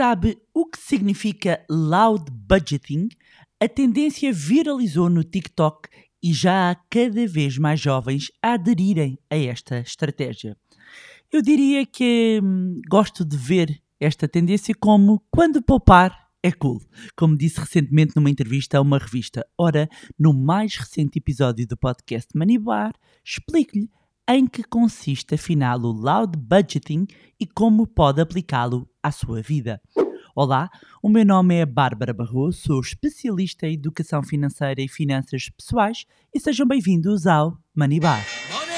Sabe o que significa loud budgeting? A tendência viralizou no TikTok e já há cada vez mais jovens a aderirem a esta estratégia. Eu diria que hum, gosto de ver esta tendência como quando poupar é cool, como disse recentemente numa entrevista a uma revista. Ora, no mais recente episódio do podcast Manibar, explico-lhe em que consiste afinal o loud budgeting e como pode aplicá-lo à sua vida. Olá, o meu nome é Bárbara Barroso, sou especialista em educação financeira e finanças pessoais e sejam bem-vindos ao Money Bar. Money!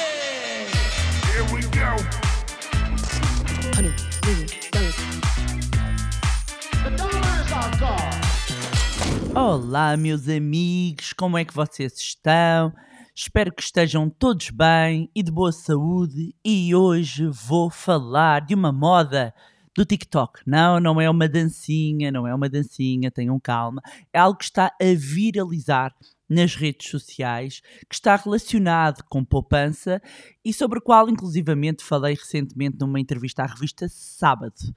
Go. Olá, meus amigos, como é que vocês estão? Espero que estejam todos bem e de boa saúde. E hoje vou falar de uma moda do TikTok. Não, não é uma dancinha, não é uma dancinha, tenham calma. É algo que está a viralizar nas redes sociais, que está relacionado com poupança e sobre o qual, inclusivamente, falei recentemente numa entrevista à revista Sábado.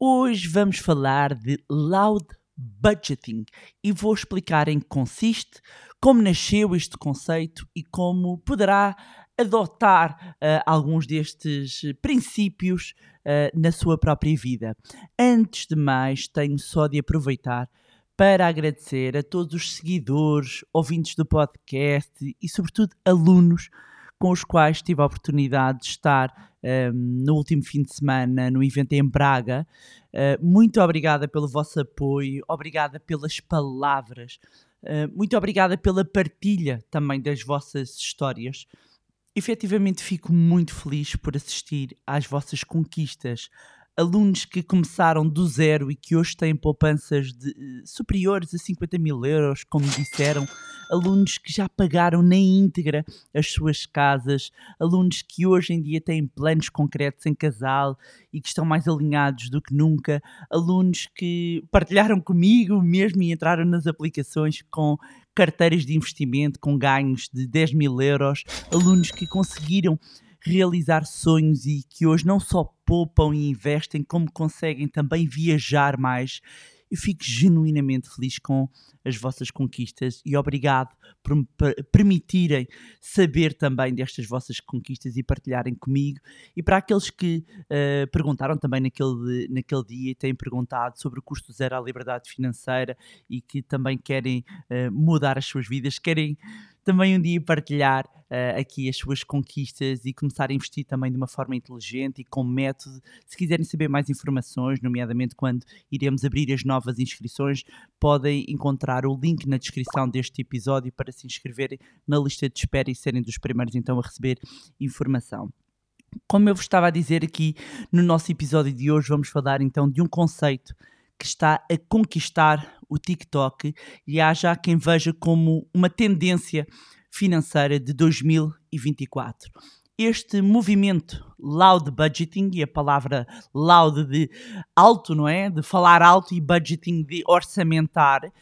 Hoje vamos falar de loud budgeting e vou explicar em que consiste, como nasceu este conceito e como poderá adotar uh, alguns destes princípios uh, na sua própria vida. Antes de mais, tenho só de aproveitar para agradecer a todos os seguidores, ouvintes do podcast e, sobretudo, alunos com os quais tive a oportunidade de estar um, no último fim de semana no evento em Braga. Uh, muito obrigada pelo vosso apoio, obrigada pelas palavras, uh, muito obrigada pela partilha também das vossas histórias. Efetivamente fico muito feliz por assistir às vossas conquistas, alunos que começaram do zero e que hoje têm poupanças de, uh, superiores a 50 mil euros, como disseram, alunos que já pagaram na íntegra as suas casas, alunos que hoje em dia têm planos concretos em casal e que estão mais alinhados do que nunca, alunos que partilharam comigo mesmo e entraram nas aplicações com carteiras de investimento com ganhos de 10 mil euros, alunos que conseguiram realizar sonhos e que hoje não só poupam e investem, como conseguem também viajar mais. Eu fico genuinamente feliz com as vossas conquistas e obrigado por me permitirem saber também destas vossas conquistas e partilharem comigo. E para aqueles que uh, perguntaram também naquele, naquele dia e têm perguntado sobre o custo zero à liberdade financeira e que também querem uh, mudar as suas vidas, querem também um dia partilhar uh, aqui as suas conquistas e começar a investir também de uma forma inteligente e com método. Se quiserem saber mais informações, nomeadamente quando iremos abrir as novas inscrições, podem encontrar o link na descrição deste episódio para se inscreverem na lista de espera e serem dos primeiros então a receber informação. Como eu vos estava a dizer aqui no nosso episódio de hoje, vamos falar então de um conceito que está a conquistar o TikTok e há já quem veja como uma tendência financeira de 2024. Este movimento loud budgeting, e a palavra loud de alto, não é? De falar alto e budgeting de orçamentar,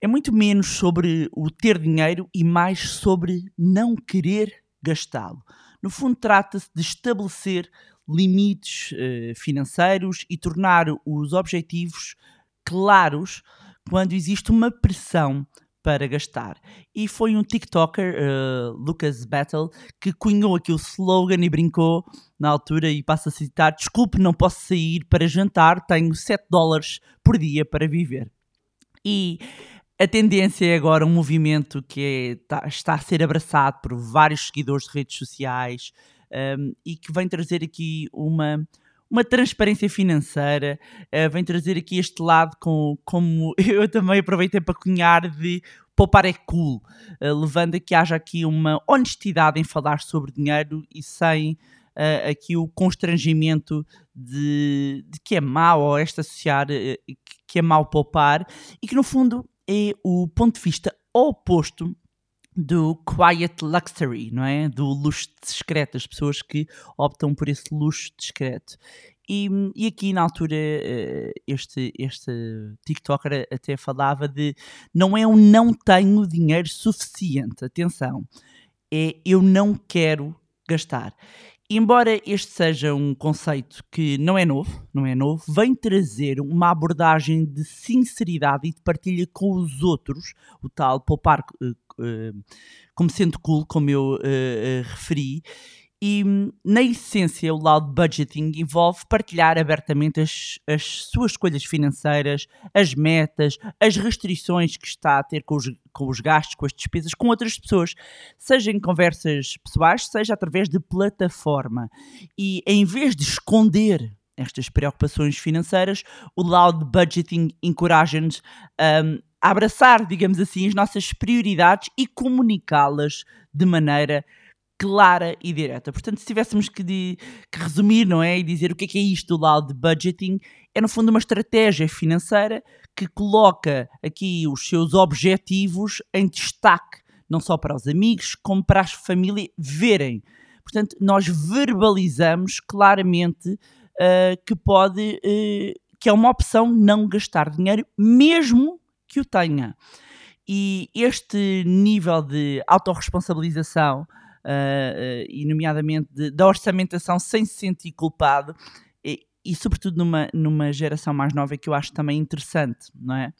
é muito menos sobre o ter dinheiro e mais sobre não querer gastá-lo. No fundo, trata-se de estabelecer limites uh, financeiros e tornar os objetivos claros quando existe uma pressão para gastar. E foi um TikToker, uh, Lucas Battle, que cunhou aqui o slogan e brincou na altura e passa a citar: Desculpe, não posso sair para jantar, tenho 7 dólares por dia para viver. E a tendência é agora um movimento que é, tá, está a ser abraçado por vários seguidores de redes sociais, um, e que vem trazer aqui uma, uma transparência financeira, uh, vem trazer aqui este lado com, como eu também aproveitei para cunhar de poupar é cool, uh, levando a que haja aqui uma honestidade em falar sobre dinheiro e sem uh, aqui o constrangimento de, de, que é mau ou este associar que é mau poupar e que no fundo é o ponto de vista oposto do quiet luxury, não é? Do luxo discreto, as pessoas que optam por esse luxo discreto. E, e aqui na altura eh, este, este TikToker até falava de não é um não tenho dinheiro suficiente, atenção, é eu não quero gastar. Embora este seja um conceito que não é novo, não é novo, vem trazer uma abordagem de sinceridade e de partilha com os outros, o tal poupar uh, uh, como sendo cool, como eu uh, referi, e na essência o loud budgeting envolve partilhar abertamente as, as suas escolhas financeiras, as metas, as restrições que está a ter com os, com os gastos, com as despesas, com outras pessoas, seja em conversas pessoais, seja através de plataforma. E em vez de esconder estas preocupações financeiras, o loud budgeting encoraja-nos um, a abraçar, digamos assim, as nossas prioridades e comunicá-las de maneira clara e direta. Portanto, se tivéssemos que, de, que, resumir, não é? E dizer o que é, que é isto do loud budgeting, é no fundo uma estratégia financeira que coloca aqui os seus objetivos em destaque, não só para os amigos, como para a família verem. Portanto, nós verbalizamos claramente uh, que pode, uh, que é uma opção não gastar dinheiro, mesmo que o tenha. E este nível de autorresponsabilização uh, e nomeadamente de, da orçamentação sem se sentir culpado e, e, sobretudo numa, numa geração mais nova que eu acho também interessante, não é?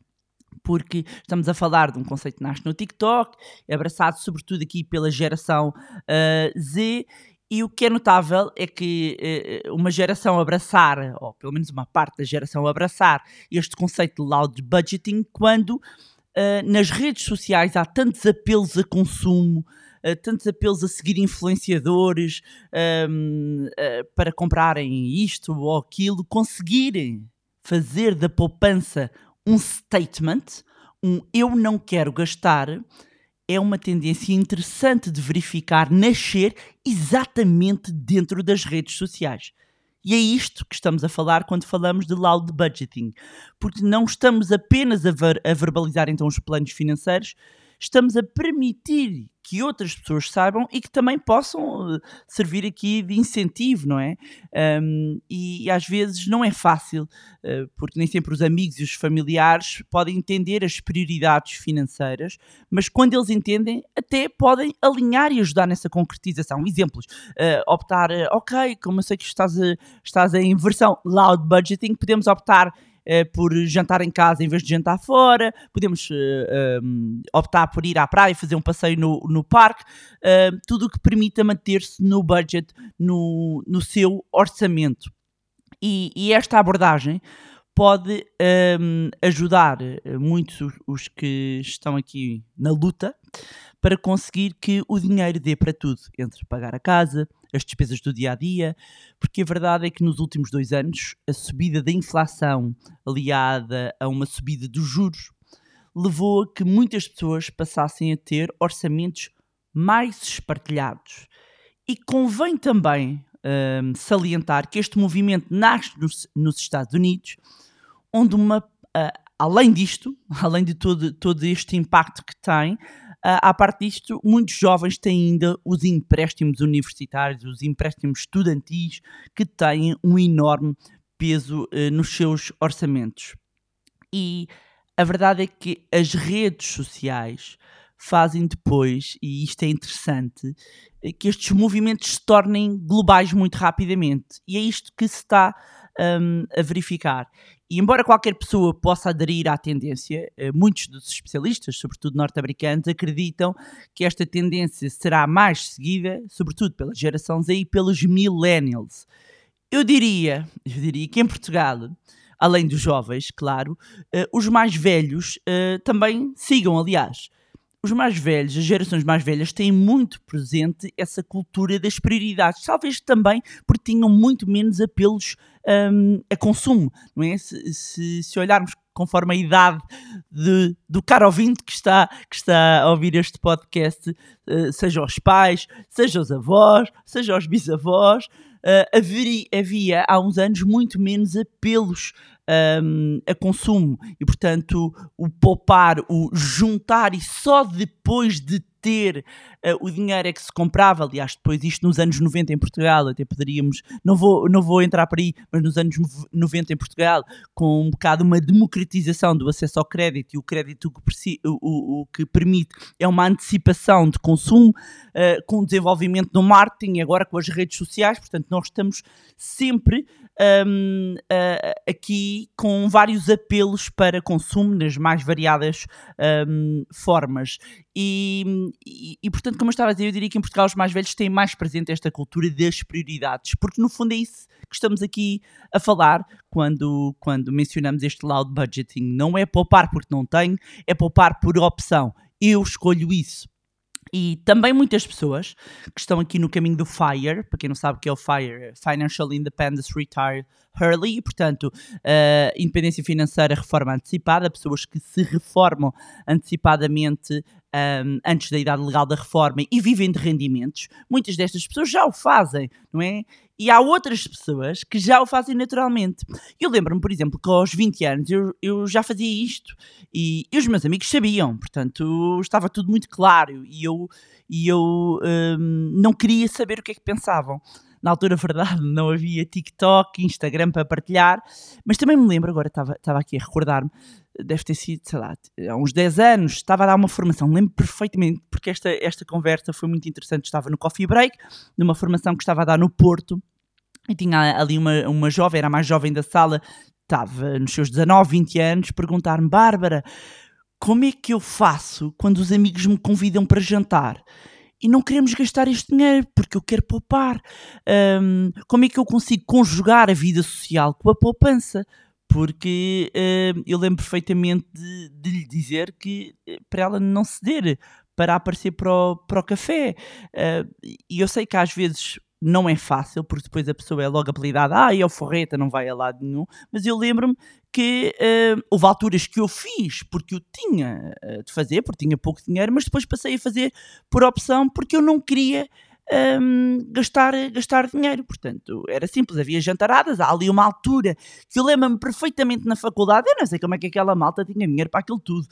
Porque estamos a falar de um conceito que nasce no TikTok, abraçado sobretudo aqui pela geração uh, Z, e o que é notável é que uh, uma geração abraçar, ou pelo menos uma parte da geração abraçar, este conceito de loud budgeting, quando uh, nas redes sociais há tantos apelos a consumo, uh, tantos apelos a seguir influenciadores um, uh, eh, para comprarem isto ou aquilo, conseguirem fazer da poupança um statement, um eu não quero gastar, é uma tendência interessante de verificar nascer exatamente dentro das redes sociais. E é isto que estamos a falar quando falamos de loud budgeting, porque não estamos apenas a, ver, a verbalizar então os planos financeiros, estamos a permitir que outras pessoas saibam e que também possam eh, servir aqui de incentivo, não é? Um, e, às vezes não é fácil, uh, porque nem sempre os amigos e os familiares podem entender as prioridades financeiras, mas quando eles entendem, até podem alinhar e ajudar nessa concretização. Exemplos: uh, optar, ok, como eu sei que estás, a, estás em versão loud budgeting, podemos optar uh, por jantar em casa em vez de jantar fora, podemos uh, eh, um, optar por ir à praia e fazer um passeio no, no parque, uh, tudo o que permita manter-se no budget, no, no seu orçamento. E, e esta abordagem pode um, ajudar muitos os que estão aqui na luta para conseguir que o dinheiro dê para tudo, entre pagar a casa, as despesas do dia a dia, porque a verdade é que nos últimos dois anos a subida da inflação, aliada a uma subida dos juros, levou a que muitas pessoas passassem a ter orçamentos mais espartilhados. E convém também um, salientar que este movimento nasce nos, nos Estados Unidos, onde uma, uh, além disto, além de todo, todo este impacto que tem, Uh, à parte disto, muitos jovens têm ainda os empréstimos universitários, os empréstimos estudantis, que têm um enorme peso uh, nos seus orçamentos. E a verdade é que as redes sociais fazem depois, e isto é interessante, eh, que estes movimentos se tornem globais muito rapidamente. E é isto que se está um, a verificar. E embora qualquer pessoa possa aderir à tendência, eh, muitos dos especialistas, sobretudo norte-americanos, acreditam que esta tendência será mais seguida, sobretudo pela geração Z e pelos millennials. Eu diria, eu diria que em Portugal, além dos jovens, claro, uh, os mais velhos também sigam, aliás os mais velhos, as gerações mais velhas, têm muito presente essa cultura das prioridades, talvez também porque tinham muito menos apelos um, a consumo, não é? Se, se, se, olharmos conforme a idade de, do caro ouvinte que está, que está a ouvir este podcast, uh, seja os pais, seja os avós, seja os bisavós, uh, havia, havia há uns anos muito menos apelos um, a consumo. E, portanto, o poupar, o juntar e só depois de ter uh, o dinheiro é que se comprava, aliás, depois isto nos anos 90 em Portugal, até poderíamos, não vou, não vou entrar por aí, mas nos anos 90 em Portugal, com um bocado uma democratização do acesso ao crédito e o crédito que, o, o, que permite é uma antecipação de consumo, uh, com o desenvolvimento do marketing agora com as redes sociais, portanto nós estamos sempre um, uh, aqui com vários apelos para consumo nas mais variadas um, formas. E, e, portanto, como eu estava a dizer, eu diria que em Portugal os mais velhos têm mais presente esta cultura das prioridades, porque no fundo é isso que estamos aqui a falar quando, quando mencionamos este loud budgeting. Não é poupar porque não tenho, é poupar por opção. Eu escolho isso e também muitas pessoas que estão aqui no caminho do FIRE, para quem não sabe o que é o FIRE, Financial Independence Retire Early, portanto, uh, independência financeira, reforma antecipada, pessoas que se reformam antecipadamente um, antes da idade legal da reforma e vivem de rendimentos, muitas destas pessoas já o fazem, não é? E há outras pessoas que já o fazem naturalmente. Eu lembro-me, por exemplo, que aos 20 anos eu, eu já fazia isto e, e, os meus amigos sabiam, portanto estava tudo muito claro e eu, e eu um, não queria saber o que é que pensavam na altura, verdade, não havia TikTok, Instagram para partilhar, mas também me lembro, agora estava, estava aqui a recordar-me, deve ter sido, sei lá, há uns 10 anos, estava a dar uma formação, lembro perfeitamente, porque esta, esta conversa foi muito interessante, estava no Coffee Break, numa formação que estava a dar no Porto, e tinha ali uma, uma jovem, era a mais jovem da sala, estava nos seus 19, 20 anos, perguntar-me, Bárbara, como é que eu faço quando os amigos me convidam para jantar? E não queremos gastar este dinheiro porque eu quero poupar. Um, como é que eu consigo conjugar a vida social com a poupança? Porque um, eu lembro perfeitamente de, de, lhe dizer que eh, para ela não ceder, para aparecer para o, para o café. Uh, e eu sei que às vezes não é fácil, porque depois a pessoa é logo apelidada, ah, é o forreta, não vai a lado nenhum, mas eu lembro-me que uh, houve alturas que eu fiz porque eu tinha uh, de fazer, porque tinha pouco dinheiro, mas depois passei a fazer por opção porque eu não queria um, gastar, gastar dinheiro. Portanto, era simples, havia jantaradas, há ali uma altura que eu lembro-me perfeitamente na faculdade, eu não sei como é que aquela malta tinha dinheiro para aquilo tudo,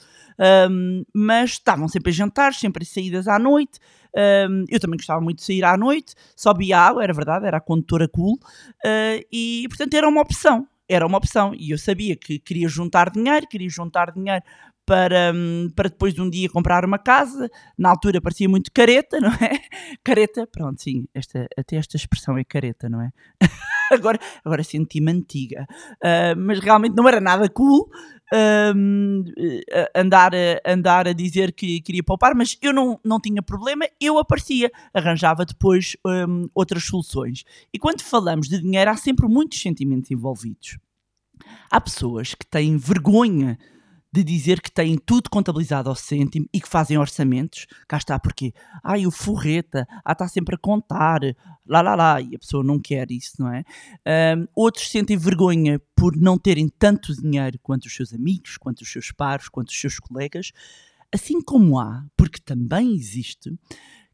um, mas estavam sempre a jantar, sempre a saídas à noite. Um, eu também gostava muito de sair à noite, só bebia água, era verdade, era a condutora cool, uh, e portanto era uma opção era uma opção e eu sabia que queria juntar dinheiro, queria juntar dinheiro para, hum, para depois de um dia comprar uma casa. Na altura parecia muito careta, não é? Careta, pronto, sim, esta, até esta expressão é careta, não é? agora agora senti-me antiga. Uh, mas realmente não era nada cool uh, andar, a, andar a dizer que queria poupar, mas eu não, não tinha problema, eu aparecia, arranjava depois um, outras soluções. E quando falamos de dinheiro, há sempre muitos sentimentos envolvidos. Há pessoas que têm vergonha de dizer que têm tudo contabilizado ao cêntimo e que fazem orçamentos, cá está, porque, ai, o forreta, ah, está sempre a contar, lá, lá, lá, e a pessoa não quer isso, não é? Um, outros sentem vergonha por não terem tanto dinheiro quanto os seus amigos, quanto os seus pares, quanto os seus colegas, assim como há, porque também existe,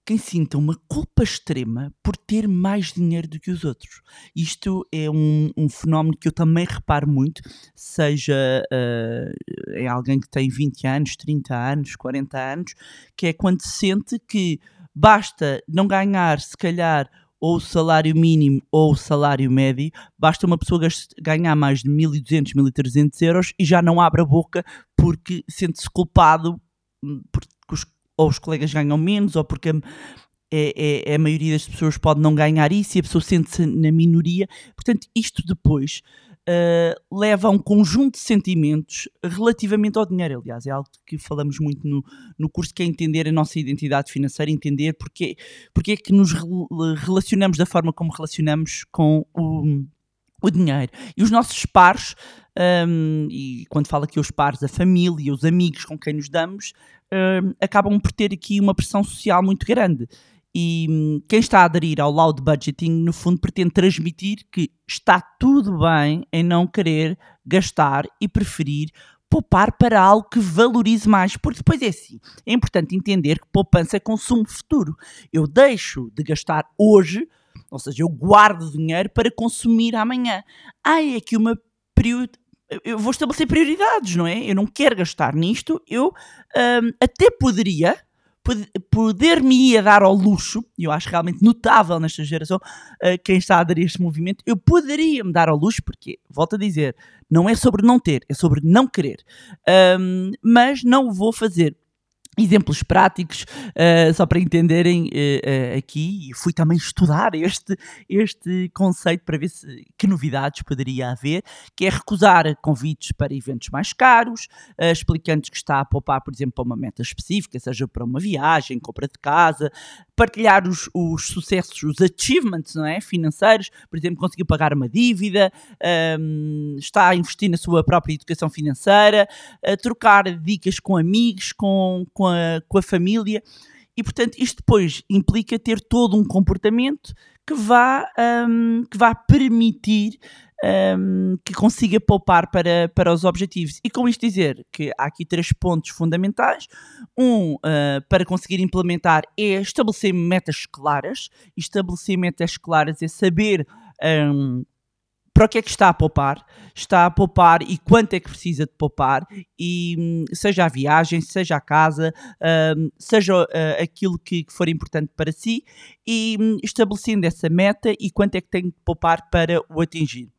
quem sinta uma culpa extrema por ter mais dinheiro do que os outros. Isto é um, um fenómeno que eu também reparo muito, seja uh, em alguém que tem 20 anos, 30 anos, 40 anos, que é quando sente que basta não ganhar, se calhar, ou o salário mínimo ou o salário médio, basta uma pessoa ganhar mais de 1.200, 1.300 euros e já não abre a boca porque sente-se culpado hum, os ou os colegas ganham menos, ou porque é, é, a maioria das pessoas pode não ganhar isso e a pessoa sente-se na minoria. Portanto, isto depois uh, leva a um conjunto de sentimentos relativamente ao dinheiro. Aliás, é algo que falamos muito no, no curso, que é entender a nossa identidade financeira, entender porque, porque é que nos relacionamos da forma como relacionamos com o o dinheiro. E os nossos pares, um, e quando falo aqui os pares, a família, os amigos com quem nos damos, um, acabam por ter aqui uma pressão social muito grande. E um, quem está a aderir ao loud budgeting, no fundo, pretende transmitir que está tudo bem em não querer gastar e preferir poupar para algo que valorize mais, porque depois é assim, é importante entender que poupança é consumo futuro. Eu deixo de gastar hoje ou seja, eu guardo dinheiro para consumir amanhã. Há é aqui uma período. Eu vou estabelecer prioridades, não é? Eu não quero gastar nisto. Eu um, até poderia, poder-me ia dar ao luxo, e eu acho realmente notável nesta geração, uh, quem está a a este movimento, eu poderia me dar ao luxo, porque, volto a dizer, não é sobre não ter, é sobre não querer. Um, mas não vou fazer exemplos práticos, uh, só para entenderem uh, uh, aqui, fui também estudar este, este conceito para ver se, que novidades poderia haver, que é recusar convites para eventos mais caros, explicando que está a poupar, por exemplo, para uma meta específica, seja para uma viagem, compra de casa, partilhar os, os sucessos, os achievements não é? financeiros, por exemplo, conseguiu pagar uma dívida, um, está a investir na sua própria educação financeira, trocar dicas com amigos, com, com a, com a família. E, portanto, isto depois implica ter todo um comportamento que vá, um, que vá permitir um, que consiga poupar para, para os objetivos. E com isto dizer que há aqui três pontos fundamentais. Um, uh, para conseguir implementar, é estabelecer metas claras. E estabelecer metas claras é saber. Um, para o que é que está a poupar, está a poupar e quanto é que precisa de poupar, e hum, seja a viagem, seja a casa, um, seja uh, aquilo que, que, for importante para si, e um, estabelecendo essa meta e quanto é que tem de poupar para o atingir.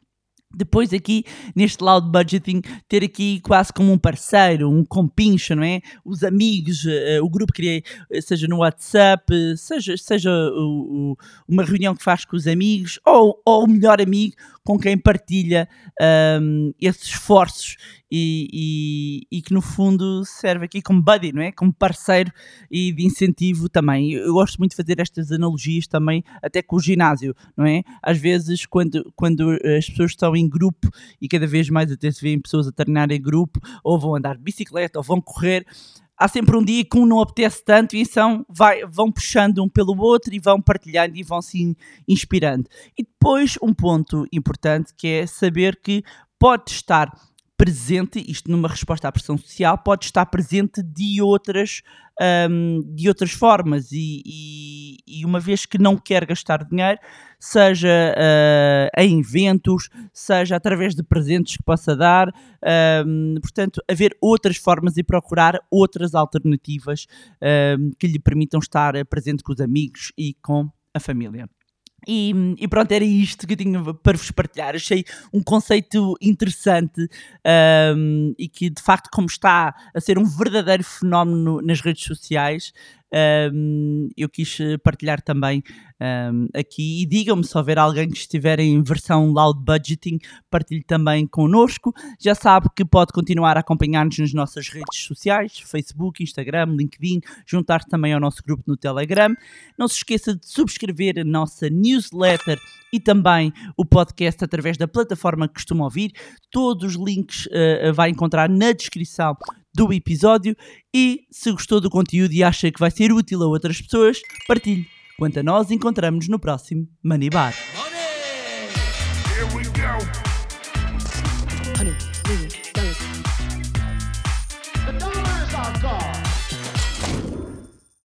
Depois aqui, neste loud budgeting, ter aqui quase como um parceiro, um compincho, não é? Os amigos, uh, o grupo que seja no WhatsApp, seja, seja o, o, uma reunião que faz com os amigos, ou, ou o melhor amigo com quem partilha um, esses esforços e, e, e, que no fundo serve aqui como buddy, não é? Como parceiro e de incentivo também. Eu gosto muito de fazer estas analogias também até com o ginásio, não é? Às vezes quando, quando as pessoas estão em grupo e cada vez mais até se vêem pessoas a treinar em grupo ou vão andar de bicicleta ou vão correr, há sempre um dia que um não apetece tanto e então vai, vão puxando um pelo outro e vão partilhando e vão se inspirando. E depois um ponto importante que é saber que pode estar presente, isto numa resposta à pressão social, pode estar presente de outras, um, de outras formas e, e, e, uma vez que não quer gastar dinheiro, seja uh, em eventos, seja através de presentes que possa dar, um, portanto, haver outras formas e procurar outras alternativas um, que lhe permitam estar presente com os amigos e com a família. E, e, pronto, era isto que eu tinha para vos partilhar. Achei um conceito interessante um, e que, de facto, como está a ser um verdadeiro fenómeno nas redes sociais, um, eu quis partilhar também um, aqui. E digam-me se houver alguém que estiver em versão loud budgeting, partilhe também connosco. Já sabe que pode continuar a acompanhar-nos nas nossas redes sociais, Facebook, Instagram, LinkedIn, juntar-se também ao nosso grupo no Telegram. Não se esqueça de subscrever a nossa newsletter e também o podcast através da plataforma que costuma ouvir. Todos os links uh, vai encontrar na descrição do episódio e se gostou do conteúdo e acha que vai ser útil a outras pessoas, partilhe. Quanto a nós, encontramos-nos no próximo Money Bar.